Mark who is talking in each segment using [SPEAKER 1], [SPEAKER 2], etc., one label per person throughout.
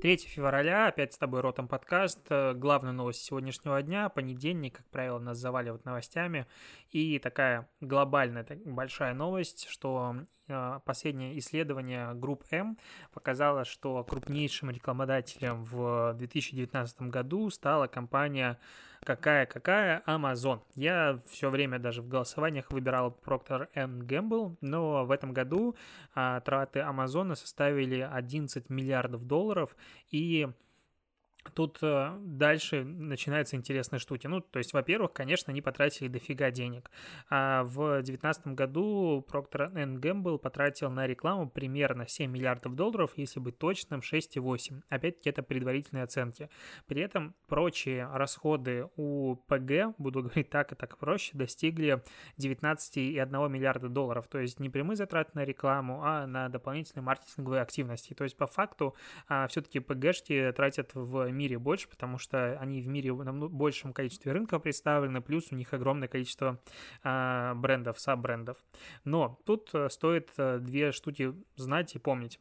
[SPEAKER 1] 3 февраля, опять с тобой Ротом подкаст. Э, главная новость сегодняшнего дня, понедельник, как правило, нас заваливают новостями. И такая глобальная, большая новость, что э, последнее исследование групп М показало, что крупнейшим рекламодателем в 2019 году стала компания какая-какая Amazon. Я все время даже в голосованиях выбирал Procter Gamble, но в этом году а, траты Амазона составили 11 миллиардов долларов, и Тут э, дальше начинаются интересные штуки. Ну, то есть, во-первых, конечно, они потратили дофига денег. А в 2019 году Procter Gamble потратил на рекламу примерно 7 миллиардов долларов, если быть точным, 6,8. Опять-таки, это предварительные оценки. При этом прочие расходы у ПГ, буду говорить так и так проще, достигли 19,1 миллиарда долларов. То есть, не прямые затраты на рекламу, а на дополнительные маркетинговые активности. То есть, по факту, а, все-таки ПГшки тратят в мире больше, потому что они в мире в большем количестве рынков представлены, плюс у них огромное количество э, брендов, саб-брендов. Но тут э, стоит э, две штуки знать и помнить.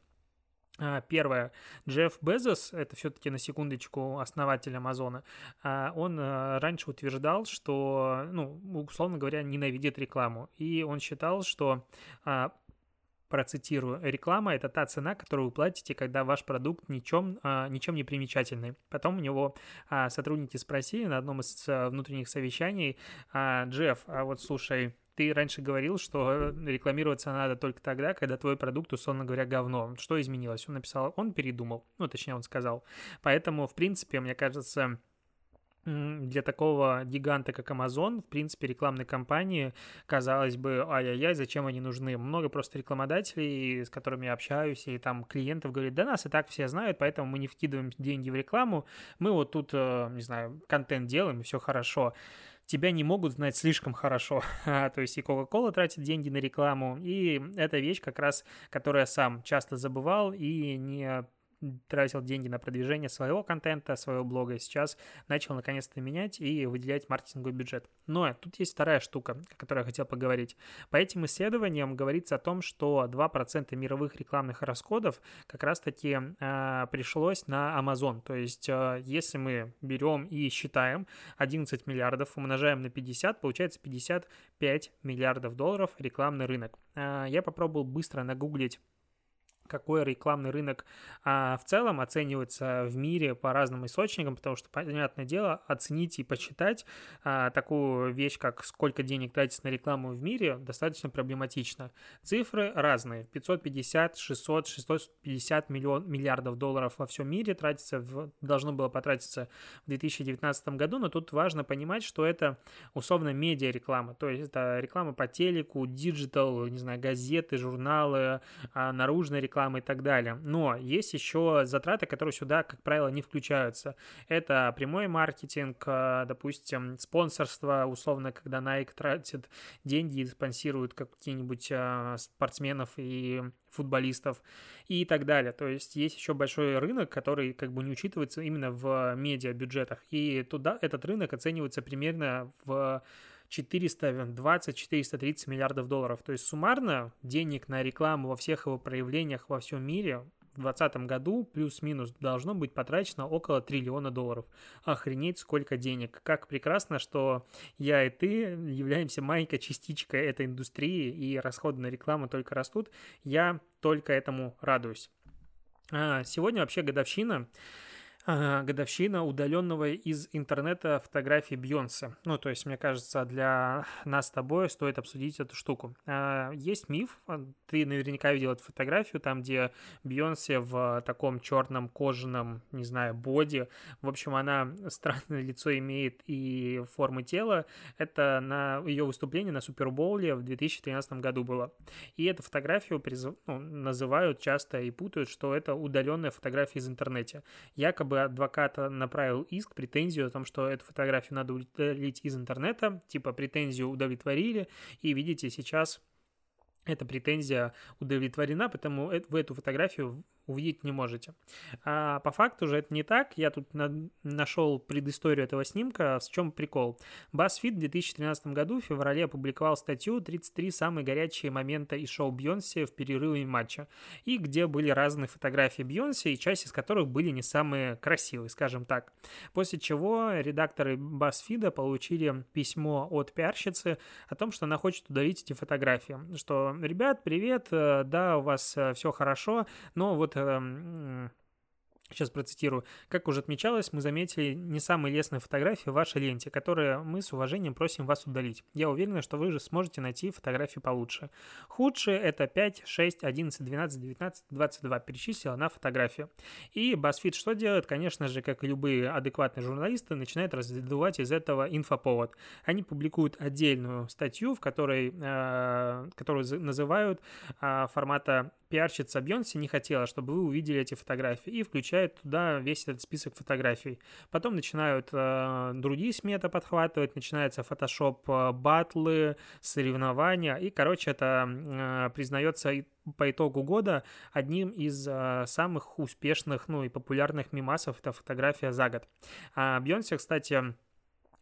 [SPEAKER 1] А, первое. Джефф Безос, это все-таки на секундочку основатель Амазона, а, он раньше утверждал, что, ну, условно говоря, ненавидит рекламу. И он считал, что процитирую, реклама – это та цена, которую вы платите, когда ваш продукт ничем, а, ничем не примечательный. Потом у него а, сотрудники спросили на одном из а, внутренних совещаний, Джефф, а вот слушай, ты раньше говорил, что рекламироваться надо только тогда, когда твой продукт, условно говоря, говно. Что изменилось? Он написал, он передумал. Ну, точнее, он сказал. Поэтому, в принципе, мне кажется, для такого гиганта, как Amazon, в принципе, рекламной кампании, казалось бы, ай-яй-яй, зачем они нужны? Много просто рекламодателей, с которыми я общаюсь, и там клиентов говорят, да нас и так все знают, поэтому мы не вкидываем деньги в рекламу, мы вот тут, э, не знаю, контент делаем, и все хорошо тебя не могут знать слишком хорошо. то есть и Coca-Cola тратит деньги на рекламу, и это вещь как раз, которую я сам часто забывал и не тратил деньги на продвижение своего контента, своего блога, и сейчас начал наконец-то менять и выделять маркетинговый бюджет. Но тут есть вторая штука, о которой я хотел поговорить. По этим исследованиям говорится о том, что 2% мировых рекламных расходов как раз-таки э, пришлось на Amazon. То есть, э, если мы берем и считаем 11 миллиардов, умножаем на 50, получается 55 миллиардов долларов рекламный рынок. Э, я попробовал быстро нагуглить какой рекламный рынок а, в целом оценивается в мире по разным источникам, потому что, понятное дело, оценить и почитать а, такую вещь, как сколько денег тратится на рекламу в мире, достаточно проблематично. Цифры разные. 550, 600, 650 миллион, миллиардов долларов во всем мире тратится, в, должно было потратиться в 2019 году, но тут важно понимать, что это условно медиа-реклама, то есть это реклама по телеку, digital, не знаю, газеты, журналы, а, наружная реклама, рекламы и так далее. Но есть еще затраты, которые сюда, как правило, не включаются. Это прямой маркетинг, э, допустим, спонсорство, условно, когда Nike тратит деньги и спонсирует какие-нибудь э, спортсменов и футболистов и так далее. То есть есть еще большой рынок, который как бы не учитывается именно в медиа-бюджетах. И туда этот рынок оценивается примерно в 420-430 миллиардов долларов. То есть суммарно денег на рекламу во всех его проявлениях во всем мире в 2020 году плюс-минус должно быть потрачено около триллиона долларов. Охренеть, сколько денег. Как прекрасно, что я и ты являемся маленькой частичкой этой индустрии, и расходы на рекламу только растут. Я только этому радуюсь. А, сегодня вообще годовщина годовщина удаленного из интернета фотографии Бьонсе. Ну, то есть, мне кажется, для нас с тобой стоит обсудить эту штуку. А, есть миф, а, ты наверняка видел эту фотографию, там, где Бьонсе в таком черном кожаном, не знаю, боди. В общем, она странное лицо имеет и формы тела. Это на ее выступление на Супербоуле в 2013 году было. И эту фотографию призв... ну, называют часто и путают, что это удаленная фотография из интернета. Якобы адвокат направил иск, претензию о том, что эту фотографию надо удалить из интернета, типа претензию удовлетворили, и видите, сейчас эта претензия удовлетворена, потому вы эту фотографию увидеть не можете. А по факту же это не так. Я тут на, нашел предысторию этого снимка. В чем прикол? BuzzFeed в 2013 году в феврале опубликовал статью «33 самые горячие момента из шоу Бьонси в перерыве матча», и где были разные фотографии Бьонси, и часть из которых были не самые красивые, скажем так. После чего редакторы BuzzFeed получили письмо от пиарщицы о том, что она хочет удалить эти фотографии. Что, ребят, привет, э, да, у вас э, все хорошо, но вот um, mm, Сейчас процитирую. Как уже отмечалось, мы заметили не самые лестные фотографии в вашей ленте, которые мы с уважением просим вас удалить. Я уверена, что вы же сможете найти фотографии получше. Худшие это 5, 6, 11, 12, 19, 22. Перечислила на фотографию. И BuzzFeed что делает? Конечно же, как и любые адекватные журналисты, начинает раздувать из этого инфоповод. Они публикуют отдельную статью, в которой, э, которую называют э, формата пиарщица Бьонси не хотела, чтобы вы увидели эти фотографии, и включает туда весь этот список фотографий. Потом начинают э, другие СМИ это подхватывать, начинается фотошоп э, батлы, соревнования, и, короче, это э, признается по итогу года одним из э, самых успешных, ну и популярных мимасов, это фотография за год. А Бьонси, кстати,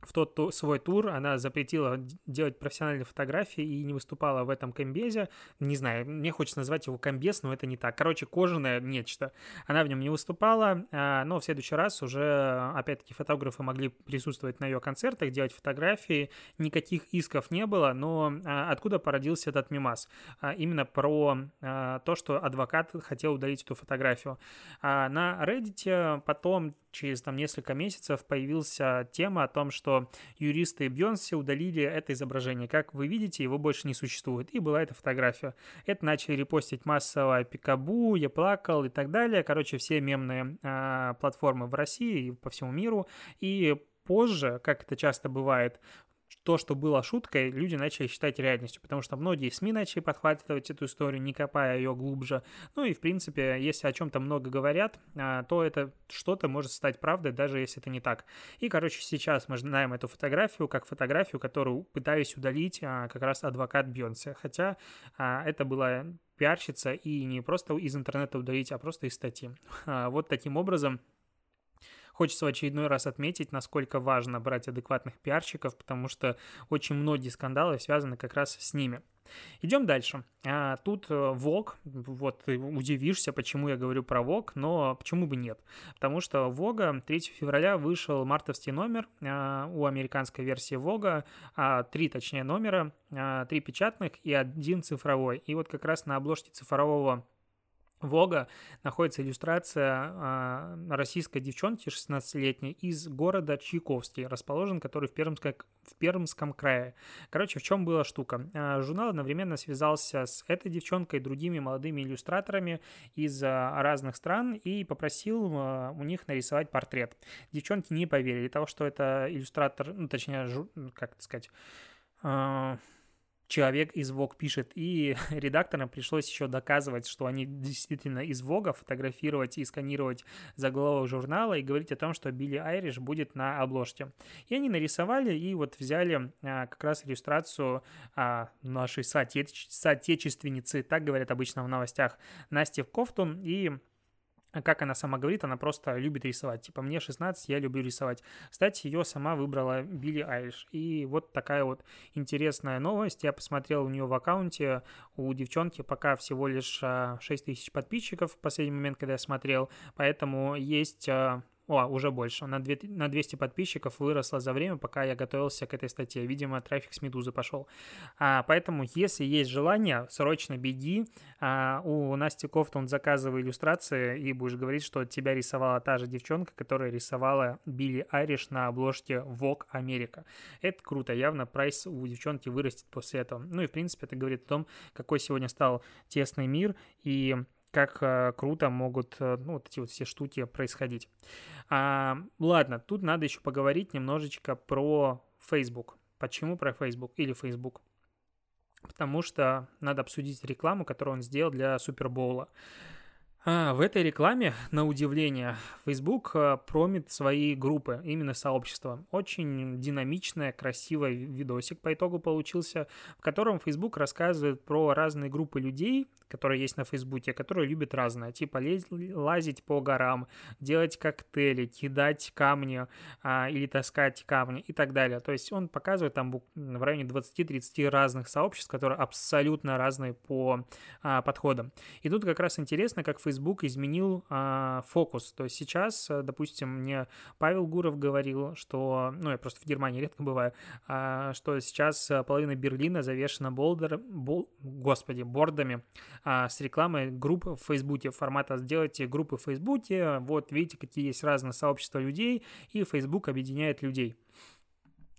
[SPEAKER 1] в тот ту, свой тур она запретила делать профессиональные фотографии и не выступала в этом комбезе. Не знаю, мне хочется назвать его комбез, но это не так. Короче, кожаное нечто. Она в нем не выступала, а, но в следующий раз уже, опять-таки, фотографы могли присутствовать на ее концертах, делать фотографии. Никаких исков не было, но а, откуда породился этот мимас? А, именно про то, что адвокат хотел удалить эту фотографию. На Reddit потом через там несколько месяцев появилась тема о том, что юристы Бьонси удалили это изображение. Как вы видите, его больше не существует. И была эта фотография. Это начали репостить массово Пикабу, Я плакал и так далее. Короче, все мемные э, платформы в России и по всему миру. И позже, как это часто бывает, то, что было шуткой, люди начали считать реальностью, потому что многие СМИ начали подхватывать эту историю, не копая ее глубже. Ну и, в принципе, если о чем-то много говорят, а, то это что-то может стать правдой, даже если это не так. И, короче, сейчас мы знаем эту фотографию как фотографию, которую пытались удалить а, как раз адвокат Бьонсе, хотя а, это была пиарщица и не просто из интернета удалить, а просто из статьи. Вот таким образом Хочется в очередной раз отметить, насколько важно брать адекватных пиарщиков, потому что очень многие скандалы связаны как раз с ними. Идем дальше. А, тут ВОК, э, вот ты удивишься, почему я говорю про ВОК, но почему бы нет? Потому что ВОГа 3 февраля вышел мартовский номер а, у американской версии ВОГа, а, точнее номера, три печатных и один цифровой. И вот как раз на обложке цифрового Вога находится иллюстрация э, российской девчонки 16-летней из города Чайковский, расположен который в, Пермско, в Пермском крае. Короче, в чем была штука? Э, журнал одновременно связался с этой девчонкой и другими молодыми иллюстраторами из э, разных стран и попросил э, у них нарисовать портрет. Девчонки не поверили того, что это иллюстратор, ну, точнее, жу, как это сказать... Э, человек из Vogue пишет, и редакторам пришлось еще доказывать, что они действительно из Vogue, фотографировать и сканировать заголовок журнала и говорить о том, что Билли Айриш будет на обложке. И они нарисовали и вот взяли а, как раз иллюстрацию а, нашей соотече- соотечественницы, так говорят обычно в новостях, Насти Кофтун, и как она сама говорит, она просто любит рисовать. Типа, мне 16, я люблю рисовать. Кстати, ее сама выбрала Билли Айлиш. И вот такая вот интересная новость. Я посмотрел у нее в аккаунте, у девчонки пока всего лишь 6 а, тысяч подписчиков в последний момент, когда я смотрел. Поэтому есть а, о, уже больше. На, 2, на 200 подписчиков выросло за время, пока я готовился к этой статье. Видимо, трафик с Медузы пошел. А, поэтому, если есть желание, срочно беги. А, у Насти Кофтон заказывай иллюстрации и будешь говорить, что тебя рисовала та же девчонка, которая рисовала Билли Айриш на обложке Vogue Америка. Это круто. Явно прайс у девчонки вырастет после этого. Ну и, в принципе, это говорит о том, какой сегодня стал тесный мир и как э, круто могут э, ну, вот эти вот все штуки происходить. А, ладно, тут надо еще поговорить немножечко про Facebook. Почему про Facebook или Facebook? Потому что надо обсудить рекламу, которую он сделал для Супербоула. А, в этой рекламе, на удивление, Facebook а, промит свои группы, именно сообщества. Очень динамичная, красивый видосик по итогу получился, в котором Facebook рассказывает про разные группы людей, которые есть на Фейсбуке, которые любят разное, типа лазить по горам, делать коктейли, кидать камни а, или таскать камни и так далее. То есть он показывает там в районе 20-30 разных сообществ, которые абсолютно разные по а, подходам. И тут как раз интересно, как Facebook изменил а, фокус. То есть сейчас, допустим, мне Павел Гуров говорил, что, ну, я просто в Германии редко бываю, а, что сейчас половина Берлина завешена болдер, бол, господи, бордами а, с рекламой групп в Фейсбуке, формата «сделайте группы в Фейсбуке», вот видите, какие есть разные сообщества людей, и Facebook объединяет людей.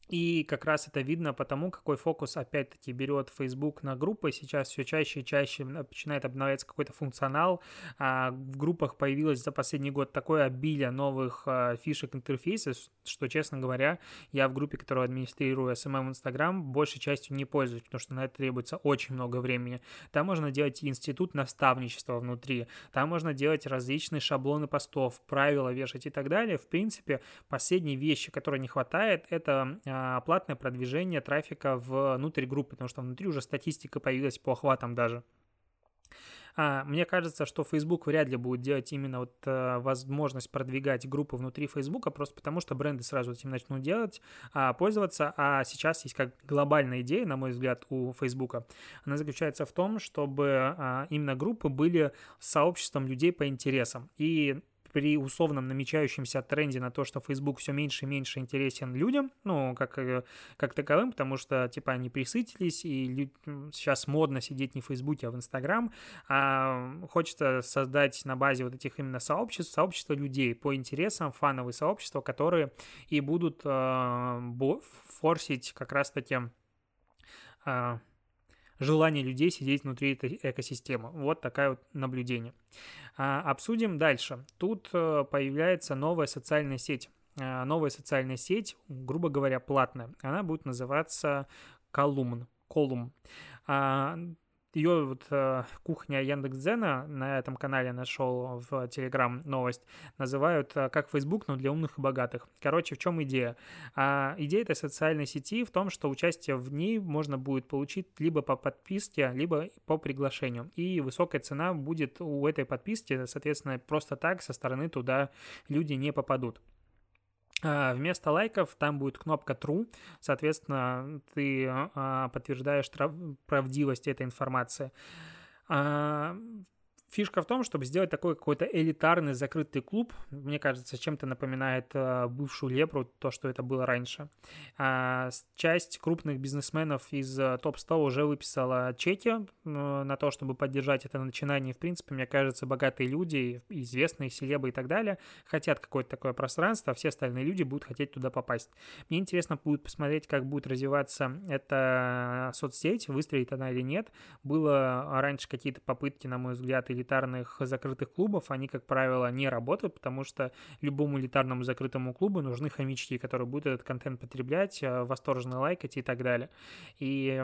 [SPEAKER 1] И как раз это видно потому, какой фокус опять-таки берет Facebook на группы. Сейчас все чаще и чаще начинает обновляться какой-то функционал. А в группах появилось за последний год такое обилие новых а, фишек интерфейсов, что, честно говоря, я в группе, которую администрирую SMM Instagram, большей частью не пользуюсь, потому что на это требуется очень много времени. Там можно делать институт наставничества внутри, там можно делать различные шаблоны постов, правила вешать и так далее. В принципе, последние вещи, которые не хватает, это а, платное продвижение трафика внутрь группы, потому что внутри уже статистика появилась по охватам даже. А, мне кажется, что Facebook вряд ли будет делать именно вот а, возможность продвигать группы внутри Facebook, просто потому что бренды сразу этим начнут делать, а, пользоваться. А сейчас есть как глобальная идея, на мой взгляд, у Facebook. Она заключается в том, чтобы а, именно группы были сообществом людей по интересам. И при условном намечающемся тренде на то, что Facebook все меньше и меньше интересен людям, ну, как, э, как таковым, потому что, типа, они присытились, и люд... сейчас модно сидеть не в Facebook, а в Instagram, а хочется создать на базе вот этих именно сообществ, сообщества людей по интересам, фановые сообщества, которые и будут э, форсить как раз-таки э, желание людей сидеть внутри этой экосистемы. Вот такое вот наблюдение. А, обсудим дальше. Тут э, появляется новая социальная сеть. А, новая социальная сеть, грубо говоря, платная. Она будет называться Колумн. Колум. Ее вот э, кухня Яндекс.Дзена на этом канале нашел в Телеграм новость, называют э, как Facebook, но для умных и богатых. Короче, в чем идея? А, идея этой социальной сети в том, что участие в ней можно будет получить либо по подписке, либо по приглашению. И высокая цена будет у этой подписки, соответственно, просто так со стороны туда люди не попадут. А, вместо лайков там будет кнопка True, соответственно, ты а, подтверждаешь правдивость этой информации. А, Фишка в том, чтобы сделать такой какой-то элитарный закрытый клуб, мне кажется, чем-то напоминает э, бывшую Лепру, то, что это было раньше. А, часть крупных бизнесменов из э, топ-100 уже выписала чеки на то, чтобы поддержать это начинание. В принципе, мне кажется, богатые люди, известные селебы и так далее, хотят какое-то такое пространство, а все остальные люди будут хотеть туда попасть. Мне интересно будет посмотреть, как будет развиваться эта соцсеть, выстрелит она или нет. Было раньше какие-то попытки, на мой взгляд, элитарных закрытых клубов, они, как правило, не работают, потому что любому элитарному закрытому клубу нужны хомячки, которые будут этот контент потреблять, э, восторженно лайкать и так далее. И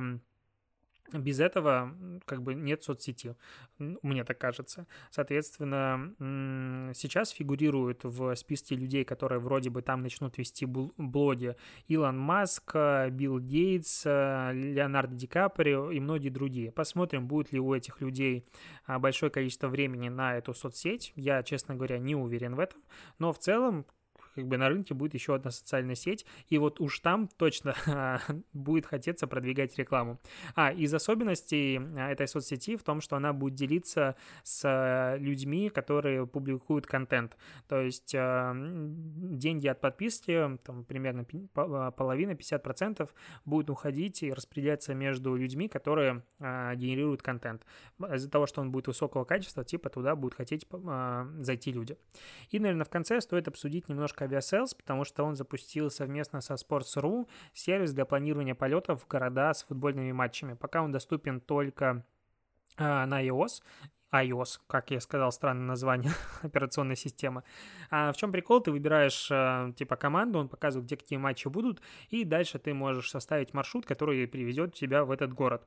[SPEAKER 1] без этого как бы нет соцсети, мне так кажется. Соответственно, сейчас фигурируют в списке людей, которые вроде бы там начнут вести блоги Илон Маск, Билл Гейтс, Леонардо Ди Каприо и многие другие. Посмотрим, будет ли у этих людей а, большое количество времени на эту соцсеть. Я, честно говоря, не уверен в этом. Но в целом, как бы на рынке будет еще одна социальная сеть, и вот уж там точно будет хотеться продвигать рекламу. А, из особенностей а, этой соцсети в том, что она будет делиться с людьми, которые публикуют контент. То есть а, деньги от подписки, там примерно а, половина, 50% будут уходить и распределяться между людьми, которые генерируют контент. Из-за того, что он будет высокого качества, типа туда будут хотеть зайти люди. И, наверное, в конце стоит обсудить немножко Aviasales, потому что он запустил совместно со Sports.ru сервис для планирования полетов в города с футбольными матчами. Пока он доступен только а, на iOS, iOS, как я сказал, странное название операционной системы. А в чем прикол? Ты выбираешь э, типа команду, он показывает, где какие матчи будут, и дальше ты можешь составить маршрут, который приведет тебя в этот город.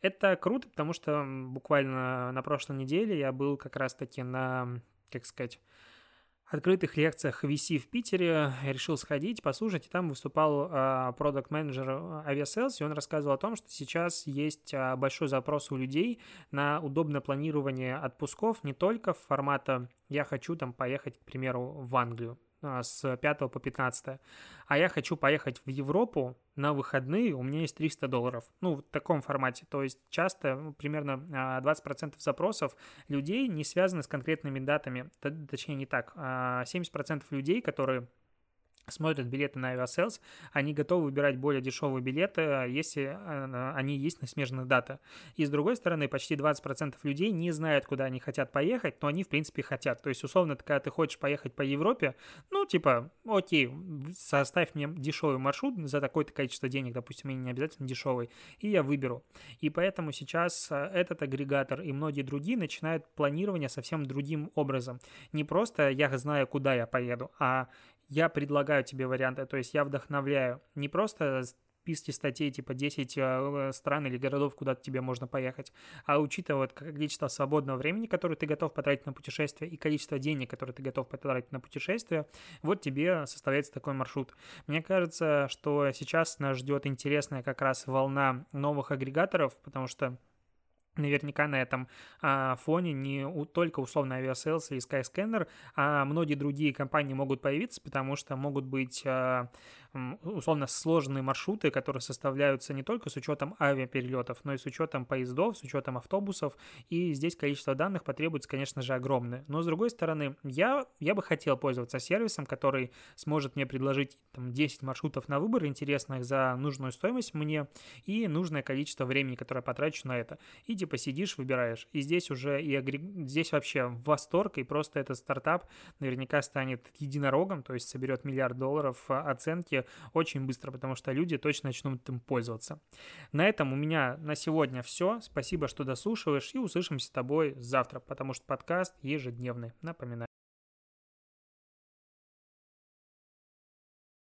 [SPEAKER 1] Это круто, потому что буквально на прошлой неделе я был как раз-таки на, как сказать, открытых лекциях VC в Питере. Решил сходить, послушать, и там выступал продукт-менеджер uh, Aviasales, и он рассказывал о том, что сейчас есть uh, большой запрос у людей на удобное планирование отпусков не только формата «я хочу там поехать, к примеру, в Англию», а, с 5 по 15, а я хочу поехать в Европу на выходные, у меня есть 300 долларов. Ну, в таком формате. То есть часто, ну, примерно 20% а, запросов людей не связаны с конкретными датами. Точнее, не так. 70% а, людей, которые смотрят билеты на Aviasales, они готовы выбирать более дешевые билеты, если э, они есть на смежных датах. И с другой стороны, почти 20% людей не знают, куда они хотят поехать, но они, в принципе, хотят. То есть, условно, когда ты хочешь поехать по Европе, ну, типа, окей, составь мне дешевый маршрут за такое-то количество денег, допустим, мне не обязательно дешевый, и я выберу. И поэтому сейчас э, этот агрегатор и многие другие начинают планирование совсем другим образом. Не просто я знаю, куда я поеду, а я предлагаю тебе варианты, то есть я вдохновляю не просто списке статей типа 10 э, стран или городов, куда тебе можно поехать, а учитывая количество свободного времени, которое ты готов потратить на путешествие, и количество денег, которые ты готов потратить на путешествие, вот тебе составляется такой маршрут. Мне кажется, что сейчас нас ждет интересная как раз волна новых агрегаторов, потому что Наверняка на этом а, фоне не у, только условно Aviasales или Skyscanner, а многие другие компании могут появиться, потому что могут быть а, условно сложные маршруты, которые составляются не только с учетом авиаперелетов, но и с учетом поездов, с учетом автобусов, и здесь количество данных потребуется, конечно же, огромное. Но, с другой стороны, я, я бы хотел пользоваться сервисом, который сможет мне предложить там, 10 маршрутов на выбор интересных за нужную стоимость мне и нужное количество времени, которое потрачу на это. И типа сидишь, выбираешь. И здесь уже и агрег... здесь вообще восторг, и просто этот стартап наверняка станет единорогом, то есть соберет миллиард долларов оценки очень быстро, потому что люди точно начнут этим пользоваться. На этом у меня на сегодня все. Спасибо, что дослушиваешь, и услышимся с тобой завтра, потому что подкаст ежедневный. Напоминаю.